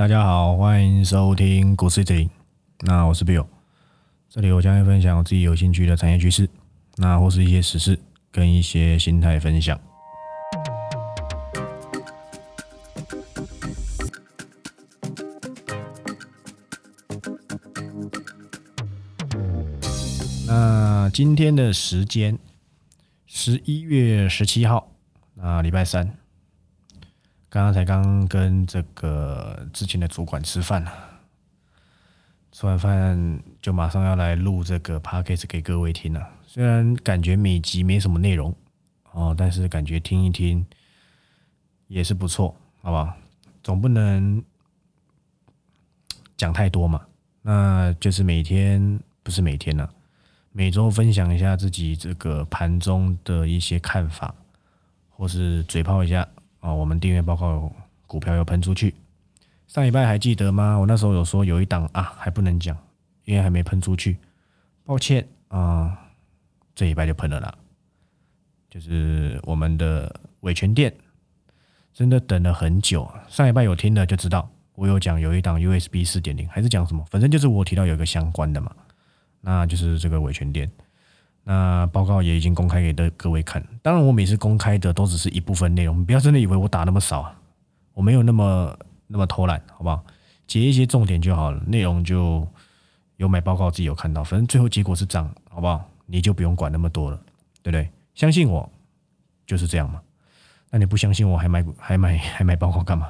大家好，欢迎收听股市听。那我是 Bill，这里我将会分享我自己有兴趣的产业趋势，那或是一些实事跟一些心态分享。那今天的时间，十一月十七号，那礼拜三，刚刚才刚跟这个之前的主管吃饭了，吃完饭就马上要来录这个 podcast 给各位听了。虽然感觉每集没什么内容哦，但是感觉听一听也是不错，好吧？总不能讲太多嘛，那就是每天不是每天了。每周分享一下自己这个盘中的一些看法，或是嘴炮一下啊。我们订阅报告股票又喷出去，上礼拜还记得吗？我那时候有说有一档啊，还不能讲，因为还没喷出去，抱歉啊。这礼拜就喷了啦，就是我们的伟权店，真的等了很久。上礼拜有听的就知道，我有讲有一档 USB 四点零，还是讲什么，反正就是我提到有一个相关的嘛。那就是这个维权店，那报告也已经公开给的各位看。当然，我每次公开的都只是一部分内容，不要真的以为我打那么少，我没有那么那么偷懒，好不好？截一些重点就好了，内容就有买报告自己有看到，反正最后结果是涨，好不好？你就不用管那么多了，对不对？相信我就是这样嘛。那你不相信我还买还买还买报告干嘛？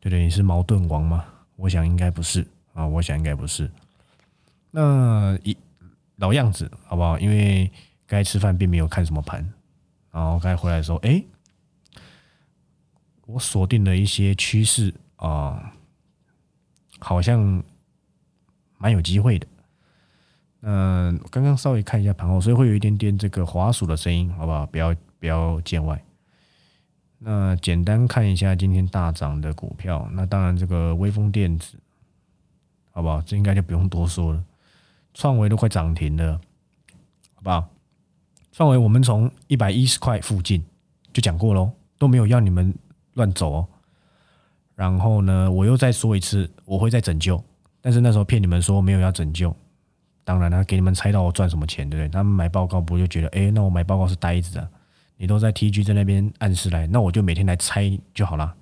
对对？你是矛盾王吗？我想应该不是啊，我想应该不是。那一老样子，好不好？因为该吃饭并没有看什么盘，然后该回来的时候，哎，我锁定了一些趋势啊，好像蛮有机会的。嗯，刚刚稍微看一下盘后，所以会有一点点这个滑鼠的声音，好不好？不要不要见外。那简单看一下今天大涨的股票，那当然这个微风电子，好不好？这应该就不用多说了。创维都快涨停了，好不好？创维我们从一百一十块附近就讲过喽，都没有要你们乱走哦。然后呢，我又再说一次，我会再拯救，但是那时候骗你们说没有要拯救，当然了，给你们猜到我赚什么钱，对不对？他们买报告不就觉得，哎，那我买报告是呆子啊？你都在 TG 在那边暗示来，那我就每天来猜就好了。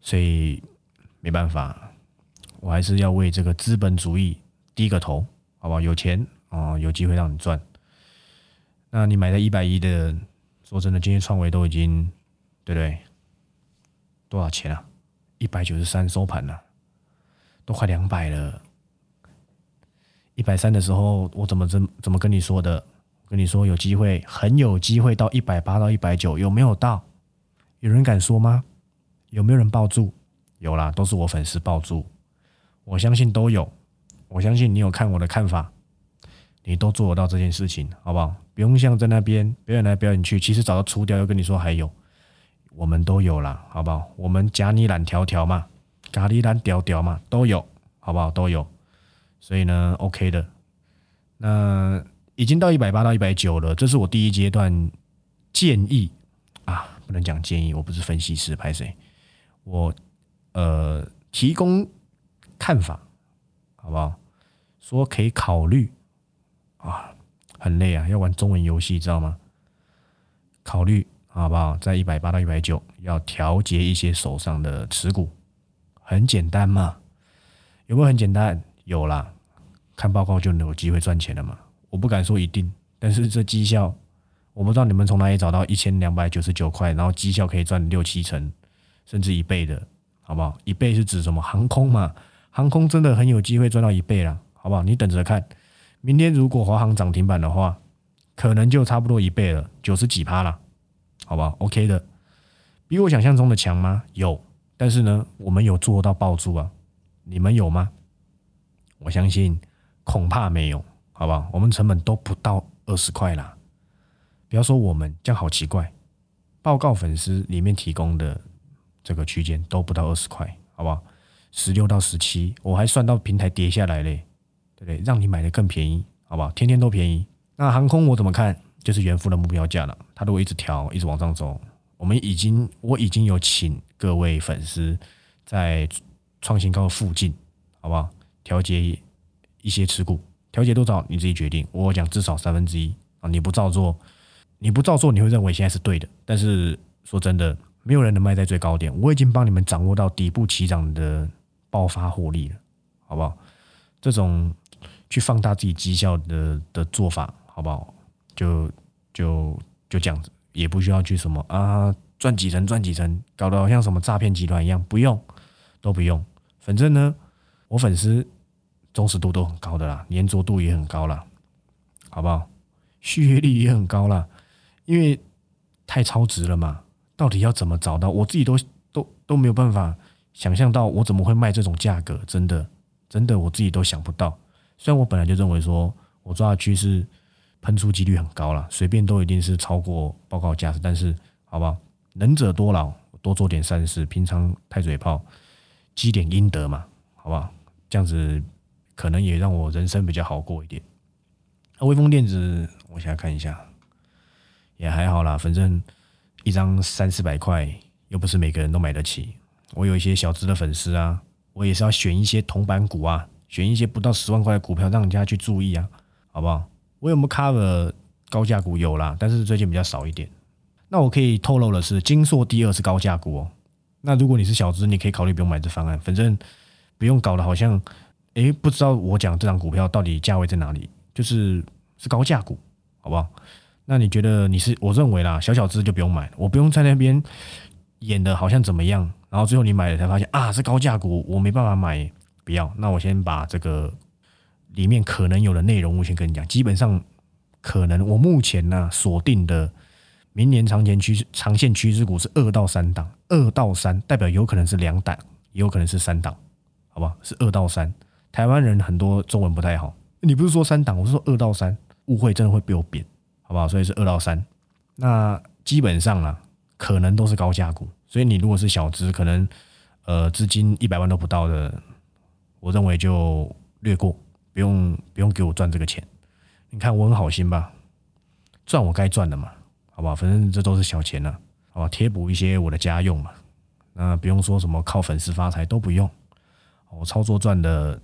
所以没办法，我还是要为这个资本主义低个头。好不好？有钱哦，有机会让你赚。那你买的一百一的，说真的，今天创维都已经，对不对？多少钱啊？一百九十三收盘了，都快两百了。一百三的时候，我怎么怎怎么跟你说的？跟你说有机会，很有机会到一百八到一百九，有没有到？有人敢说吗？有没有人抱住？有啦，都是我粉丝抱住，我相信都有。我相信你有看我的看法，你都做得到这件事情，好不好？不用像在那边表演来表演去，其实早就出掉，又跟你说还有，我们都有了，好不好？我们夹你懒条条嘛，咖喱懒屌屌嘛，都有，好不好？都有，所以呢，OK 的。那已经到一百八到一百九了，这是我第一阶段建议啊，不能讲建议，我不是分析师，拍谁？我呃提供看法，好不好？说可以考虑啊，很累啊，要玩中文游戏，知道吗？考虑好不好？在一百八到一百九，要调节一些手上的持股，很简单嘛？有没有很简单？有啦，看报告就能有机会赚钱了嘛？我不敢说一定，但是这绩效，我不知道你们从哪里找到一千两百九十九块，然后绩效可以赚六七成，甚至一倍的，好不好？一倍是指什么？航空嘛，航空真的很有机会赚到一倍了。好不好？你等着看，明天如果华航涨停板的话，可能就差不多一倍了，九十几趴了，好不好？OK 的，比我想象中的强吗？有，但是呢，我们有做到爆住啊，你们有吗？我相信恐怕没有，好不好？我们成本都不到二十块啦，不要说我们，这样好奇怪。报告粉丝里面提供的这个区间都不到二十块，好不好？十六到十七，我还算到平台跌下来嘞。对不对？让你买的更便宜，好不好？天天都便宜。那航空我怎么看？就是原付的目标价了。它如果一直调，一直往上走，我们已经我已经有请各位粉丝在创新高附近，好不好？调节一些持股，调节多少你自己决定。我讲至少三分之一啊，你不照做，你不照做，你会认为现在是对的。但是说真的，没有人能卖在最高点。我已经帮你们掌握到底部起涨的爆发获利了，好不好？这种去放大自己绩效的的做法，好不好？就就就这样子，也不需要去什么啊赚几成赚几成，搞得好像什么诈骗集团一样，不用都不用。反正呢，我粉丝忠实度都很高的啦，粘着度也很高啦，好不好？续约率也很高啦，因为太超值了嘛。到底要怎么找到？我自己都都都没有办法想象到，我怎么会卖这种价格？真的，真的，我自己都想不到。虽然我本来就认为说我抓的趋势喷出几率很高了，随便都一定是超过报告价。但是，好不好？能者多劳，多做点善事，平常太嘴炮。积点阴德嘛，好不好？这样子可能也让我人生比较好过一点。那微风电子，我现在看一下，也还好啦，反正一张三四百块，又不是每个人都买得起。我有一些小资的粉丝啊，我也是要选一些铜板股啊，选一些不到十万块的股票，让人家去注意啊，好不好？我有没有 cover 高价股？有啦，但是最近比较少一点。那我可以透露的是，金硕第二是高价股哦。那如果你是小资，你可以考虑不用买这方案，反正不用搞得好像，诶，不知道我讲这张股票到底价位在哪里，就是是高价股，好不好？那你觉得你是？我认为啦，小小资就不用买，我不用在那边演的好像怎么样，然后最后你买了才发现啊是高价股，我没办法买，不要。那我先把这个里面可能有的内容，我先跟你讲，基本上可能我目前呢锁定的。明年长前趋势、长线趋势股是二到三档，二到三代表有可能是两档，也有可能是三档，好吧？是二到三。台湾人很多中文不太好，你不是说三档，我是说二到三，误会真的会被我扁，好不好？所以是二到三。那基本上啊，可能都是高价股，所以你如果是小资，可能呃资金一百万都不到的，我认为就略过，不用不用给我赚这个钱。你看我很好心吧，赚我该赚的嘛。好吧，反正这都是小钱了，好吧，贴补一些我的家用嘛。那不用说什么靠粉丝发财都不用，我操作赚的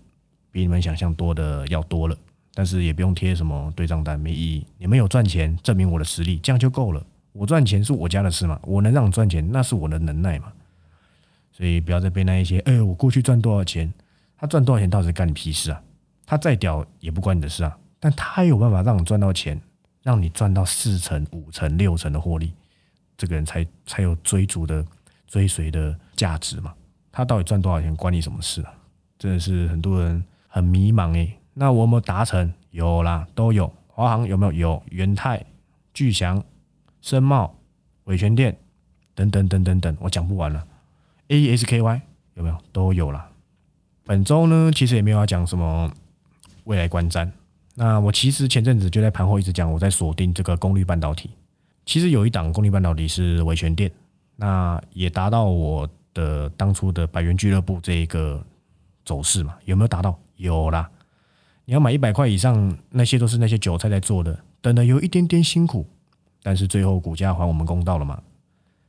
比你们想象多的要多了。但是也不用贴什么对账单，没意义。你们有赚钱，证明我的实力，这样就够了。我赚钱是我家的事嘛，我能让你赚钱，那是我的能耐嘛。所以不要再被那一些，哎，我过去赚多少钱，他赚多少钱，到底干你屁事啊？他再屌也不关你的事啊。但他有办法让你赚到钱。让你赚到四成、五成、六成的获利，这个人才才有追逐的、追随的价值嘛？他到底赚多少钱，关你什么事啊？真的是很多人很迷茫诶。那我有没有达成？有啦，都有。华航有没有？有。元泰、巨祥、深茂、伟全店等等等等等，我讲不完了。A S K Y 有没有？都有了。本周呢，其实也没有要讲什么未来观瞻。那我其实前阵子就在盘后一直讲，我在锁定这个功率半导体。其实有一档功率半导体是维权电，那也达到我的当初的百元俱乐部这一个走势嘛？有没有达到？有啦。你要买一百块以上，那些都是那些韭菜在做的，等的有一点点辛苦，但是最后股价还我们公道了嘛？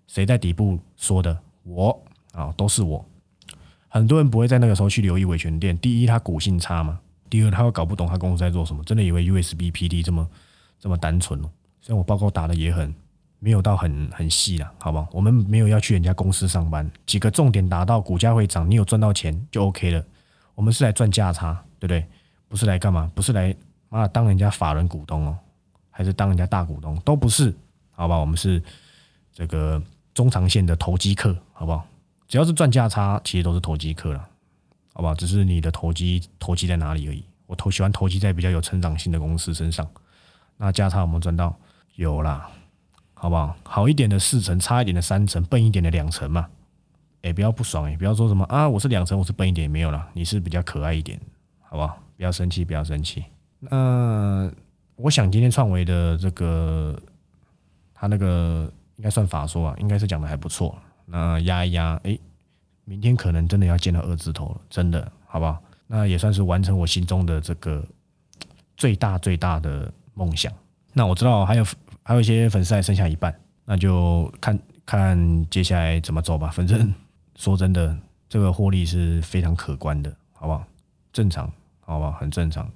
谁在底部说的？我啊，都是我。很多人不会在那个时候去留意维权店，第一，它股性差嘛。第二，他会搞不懂他公司在做什么，真的以为 USB PD 这么这么单纯哦。虽然我报告打的也很没有到很很细啦，好不好？我们没有要去人家公司上班，几个重点达到，股价会涨，你有赚到钱就 OK 了。我们是来赚价差，对不对？不是来干嘛？不是来妈当人家法人股东哦，还是当人家大股东都不是，好吧？我们是这个中长线的投机客，好不好？只要是赚价差，其实都是投机客了。好吧，只是你的投机投机在哪里而已。我投喜欢投机在比较有成长性的公司身上。那价差有没有赚到？有啦，好不好？好一点的四成，差一点的三成，笨一点的两成嘛。哎，不要不爽哎，不要说什么啊，我是两成，我是笨一点，没有了。你是比较可爱一点，好不好？不要生气，不要生气。那我想今天创维的这个，他那个应该算法说啊，应该是讲的还不错。那压一压，哎。明天可能真的要见到二字头了，真的，好不好？那也算是完成我心中的这个最大最大的梦想。那我知道还有还有一些粉丝还剩下一半，那就看看接下来怎么走吧。反正 说真的，这个获利是非常可观的，好不好？正常，好不好？很正常。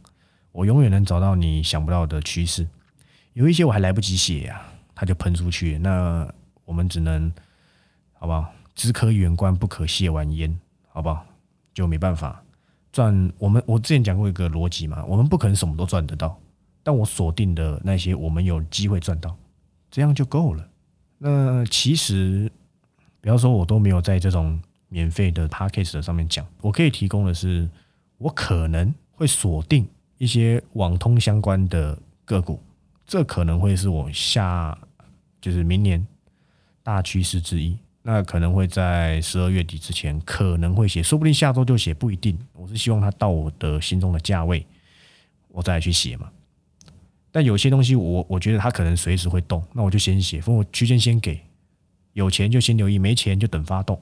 我永远能找到你想不到的趋势，有一些我还来不及写呀，它就喷出去。那我们只能，好不好？只可远观，不可亵玩焉，好不好？就没办法赚。我们我之前讲过一个逻辑嘛，我们不可能什么都赚得到，但我锁定的那些，我们有机会赚到，这样就够了。那其实，比方说，我都没有在这种免费的 p a c k a g e 上面讲，我可以提供的是，我可能会锁定一些网通相关的个股，这可能会是我下就是明年大趋势之一。那可能会在十二月底之前可能会写，说不定下周就写，不一定。我是希望它到我的心中的价位，我再去写嘛。但有些东西我我觉得它可能随时会动，那我就先写，分我区间先给，有钱就先留意，没钱就等发动，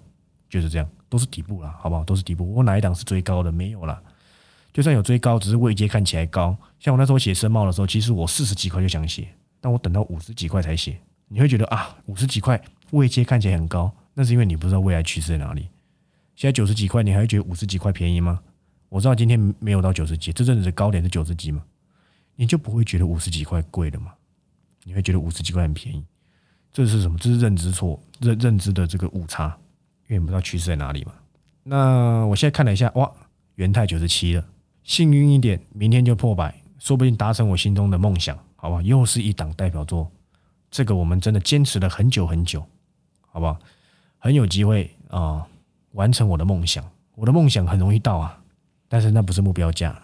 就是这样，都是底部了，好不好？都是底部。我哪一档是最高的？没有了。就算有追高，只是位阶看起来高。像我那时候写申茂的时候，其实我四十几块就想写，但我等到五十几块才写。你会觉得啊，五十几块。位阶看起来很高，那是因为你不知道未来趋势在哪里。现在九十几块，你还会觉得五十几块便宜吗？我知道今天没有到九十几，这阵子的高点是九十几吗？你就不会觉得五十几块贵了吗？你会觉得五十几块很便宜？这是什么？这是认知错，认认知的这个误差，因为你不知道趋势在哪里嘛。那我现在看了一下，哇，元泰九十七了，幸运一点，明天就破百，说不定达成我心中的梦想，好吧？又是一档代表作，这个我们真的坚持了很久很久。好不好？很有机会啊，完成我的梦想。我的梦想很容易到啊，但是那不是目标价，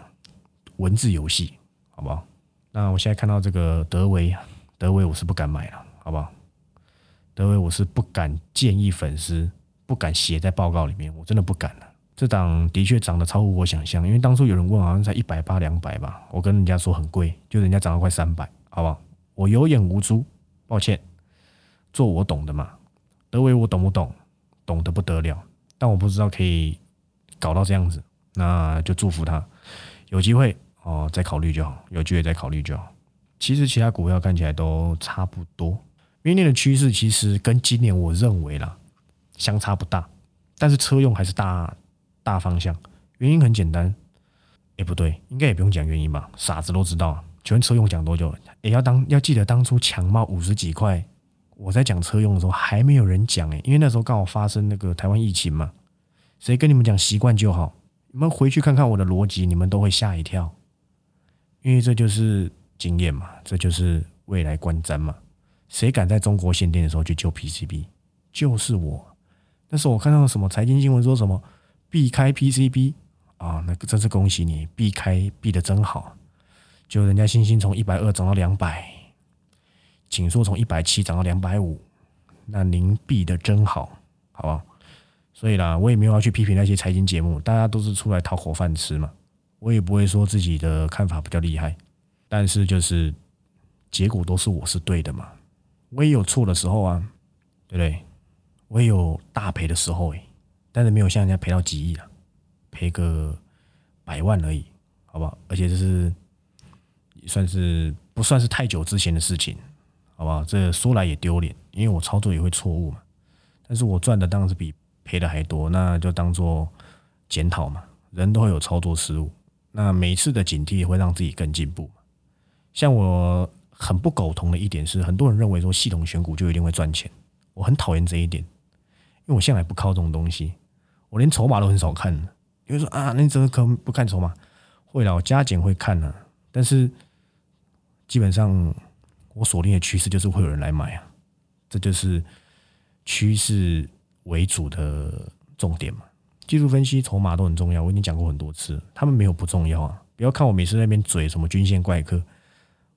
文字游戏，好不好？那我现在看到这个德维，德维我是不敢买了，好不好？德维我是不敢建议粉丝，不敢写在报告里面，我真的不敢了。这档的确涨得超乎我想象，因为当初有人问，好像才一百八两百吧，我跟人家说很贵，就人家涨了快三百，好不好？我有眼无珠，抱歉，做我懂的嘛。德维我懂不懂？懂得不得了，但我不知道可以搞到这样子，那就祝福他有机会哦，再考虑就好，有机会再考虑就好。其实其他股票看起来都差不多，明年的趋势其实跟今年我认为啦相差不大，但是车用还是大大方向。原因很简单，哎不对，应该也不用讲原因吧，傻子都知道。请问车用讲多久？也要当要记得当初强茂五十几块。我在讲车用的时候，还没有人讲诶，因为那时候刚好发生那个台湾疫情嘛。谁跟你们讲习惯就好？你们回去看看我的逻辑，你们都会吓一跳，因为这就是经验嘛，这就是未来观瞻嘛。谁敢在中国限电的时候去救 PCB？就是我。那时候我看到什么财经新闻说什么避开 PCB 啊，那个真是恭喜你，避开避的真好。就人家星星从一百二涨到两百。请说从一百七涨到两百五，那您避的真好，好不好？所以啦，我也没有要去批评那些财经节目，大家都是出来讨口饭吃嘛。我也不会说自己的看法比较厉害，但是就是结果都是我是对的嘛。我也有错的时候啊，对不对？我也有大赔的时候诶，但是没有像人家赔到几亿啊，赔个百万而已，好不好？而且这是算是不算是太久之前的事情。好不好，这说来也丢脸，因为我操作也会错误嘛。但是我赚的当然是比赔的还多，那就当做检讨嘛。人都会有操作失误，那每次的警惕也会让自己更进步。像我很不苟同的一点是，很多人认为说系统选股就一定会赚钱，我很讨厌这一点，因为我向来不靠这种东西，我连筹码都很少看。因为说啊，你怎么可能不看筹码？会了，我加减会看呢，但是基本上。我锁定的趋势就是会有人来买啊，这就是趋势为主的重点嘛。技术分析、筹码都很重要，我已经讲过很多次，他们没有不重要啊。不要看我每次那边嘴什么均线怪客，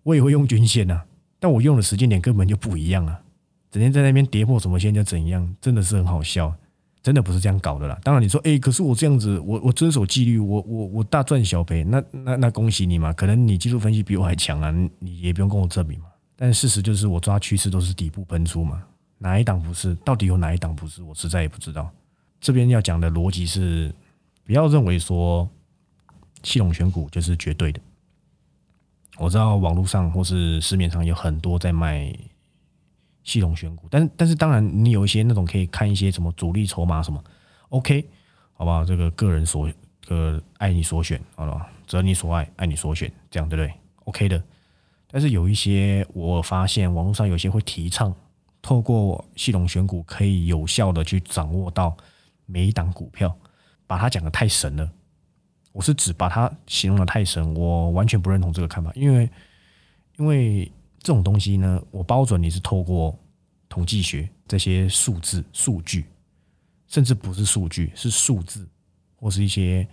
我也会用均线呐，但我用的时间点根本就不一样啊。整天在那边跌破什么线就怎样，真的是很好笑。真的不是这样搞的啦。当然你说，哎，可是我这样子，我我遵守纪律，我我我大赚小赔，那那那恭喜你嘛。可能你技术分析比我还强啊，你也不用跟我证明嘛。但事实就是，我抓趋势都是底部喷出嘛，哪一档不是？到底有哪一档不是？我实在也不知道。这边要讲的逻辑是，不要认为说系统选股就是绝对的。我知道网络上或是市面上有很多在卖系统选股，但但是当然，你有一些那种可以看一些什么主力筹码什么，OK，好不好？这个个人所呃爱你所选，好了，择你所爱，爱你所选，这样对不对？OK 的。但是有一些我发现网络上有些会提倡，透过系统选股可以有效的去掌握到每一档股票，把它讲的太神了。我是指把它形容的太神，我完全不认同这个看法，因为因为这种东西呢，我包准你是透过统计学这些数字数据。甚至不是数据，是数字或是一些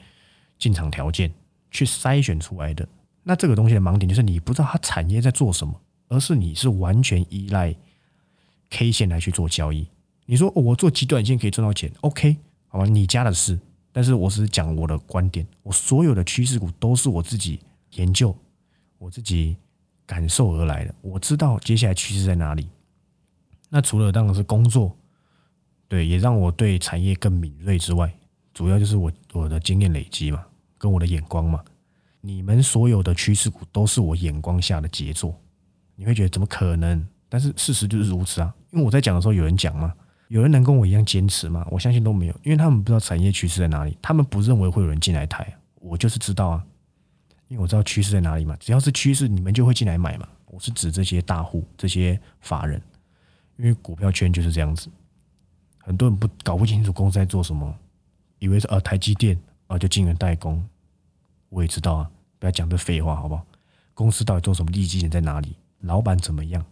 进场条件去筛选出来的。那这个东西的盲点就是你不知道它产业在做什么，而是你是完全依赖 K 线来去做交易。你说我做极短线可以赚到钱，OK，好吧，你家的事。但是我只是讲我的观点，我所有的趋势股都是我自己研究、我自己感受而来的。我知道接下来趋势在哪里。那除了当然是工作。对，也让我对产业更敏锐之外，主要就是我我的经验累积嘛，跟我的眼光嘛。你们所有的趋势股都是我眼光下的杰作，你会觉得怎么可能？但是事实就是如此啊！因为我在讲的时候，有人讲吗？有人能跟我一样坚持吗？我相信都没有，因为他们不知道产业趋势在哪里，他们不认为会有人进来抬。我就是知道啊，因为我知道趋势在哪里嘛。只要是趋势，你们就会进来买嘛。我是指这些大户、这些法人，因为股票圈就是这样子。很多人不搞不清楚公司在做什么，以为是呃台积电啊就晶圆代工，我也知道啊，不要讲这废话好不好？公司到底做什么？利基点在哪里？老板怎么样？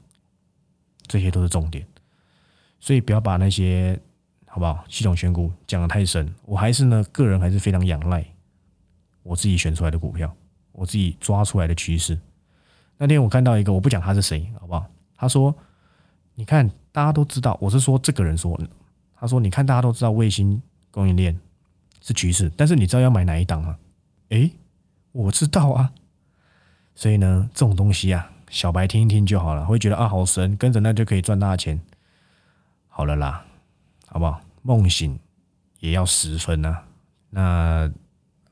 这些都是重点，所以不要把那些好不好？系统选股讲的太深，我还是呢个人还是非常仰赖我自己选出来的股票，我自己抓出来的趋势。那天我看到一个，我不讲他是谁，好不好？他说：“你看，大家都知道，我是说这个人说。”他说：“你看，大家都知道卫星供应链是趋势，但是你知道要买哪一档吗？”诶，我知道啊。所以呢，这种东西啊，小白听一听就好了，会觉得啊好神，跟着那就可以赚大钱。好了啦，好不好？梦醒也要十分啊。那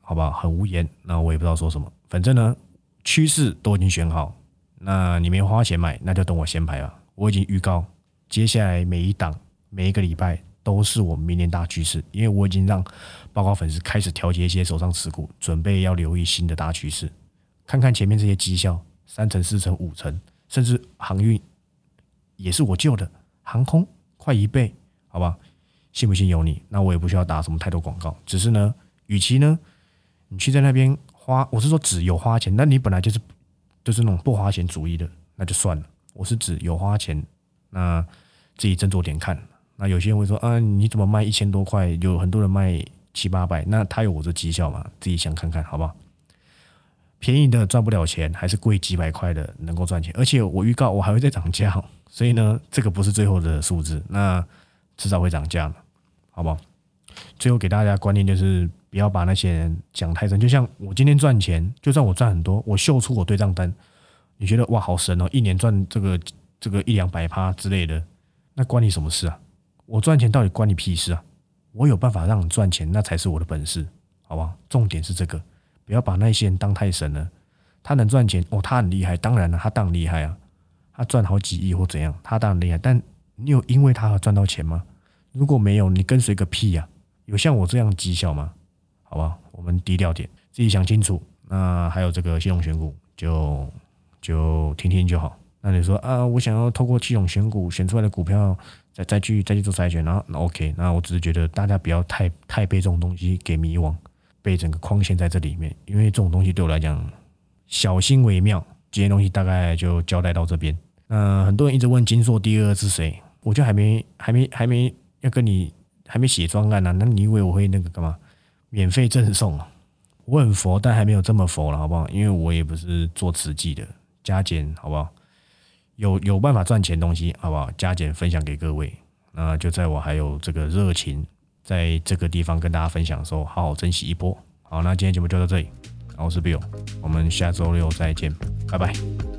好不好？很无言，那我也不知道说什么。反正呢，趋势都已经选好，那你没花钱买，那就等我先排吧。我已经预告，接下来每一档，每一个礼拜。都是我们明年大趋势，因为我已经让报告粉丝开始调节一些手上持股，准备要留意新的大趋势，看看前面这些绩效三成、四成、五成，甚至航运也是我救的，航空快一倍，好吧？信不信由你。那我也不需要打什么太多广告，只是呢，与其呢你去在那边花，我是说只有花钱，那你本来就是就是那种不花钱主义的，那就算了。我是指有花钱，那自己斟酌点看。那有些人会说啊，你怎么卖一千多块？有很多人卖七八百，那他有我这绩效吗？自己想看看好不好？便宜的赚不了钱，还是贵几百块的能够赚钱？而且我预告我还会再涨价，所以呢，这个不是最后的数字，那迟早会涨价，好不好？最后给大家观念就是，不要把那些人讲太深。就像我今天赚钱，就算我赚很多，我秀出我对账单，你觉得哇好神哦，一年赚这个这个一两百趴之类的，那关你什么事啊？我赚钱到底关你屁事啊！我有办法让你赚钱，那才是我的本事，好不好？重点是这个，不要把那些人当太神了。他能赚钱哦，他很厉害，当然了，他当然厉害啊，他赚好几亿或怎样，他当然厉害。但你有因为他而赚到钱吗？如果没有，你跟随个屁呀！有像我这样绩效吗？好吧，我们低调点，自己想清楚。那还有这个系统选股，就就听听就好。那你说啊，我想要透过系统选股选出来的股票。再再去再去做筛选，然后那 OK，那我只是觉得大家不要太太被这种东西给迷惘，被整个框限在这里面，因为这种东西对我来讲小心为妙。这些东西大概就交代到这边。那很多人一直问金硕第二是谁，我就还没还没还没要跟你还没写专案呢，那你以为我会那个干嘛？免费赠送啊？我很佛，但还没有这么佛了，好不好？因为我也不是做慈济的，加减好不好？有有办法赚钱东西，好不好？加减分享给各位。那就在我还有这个热情，在这个地方跟大家分享的时候，好好珍惜一波。好，那今天节目就到这里。我是 Bill，我们下周六再见，拜拜。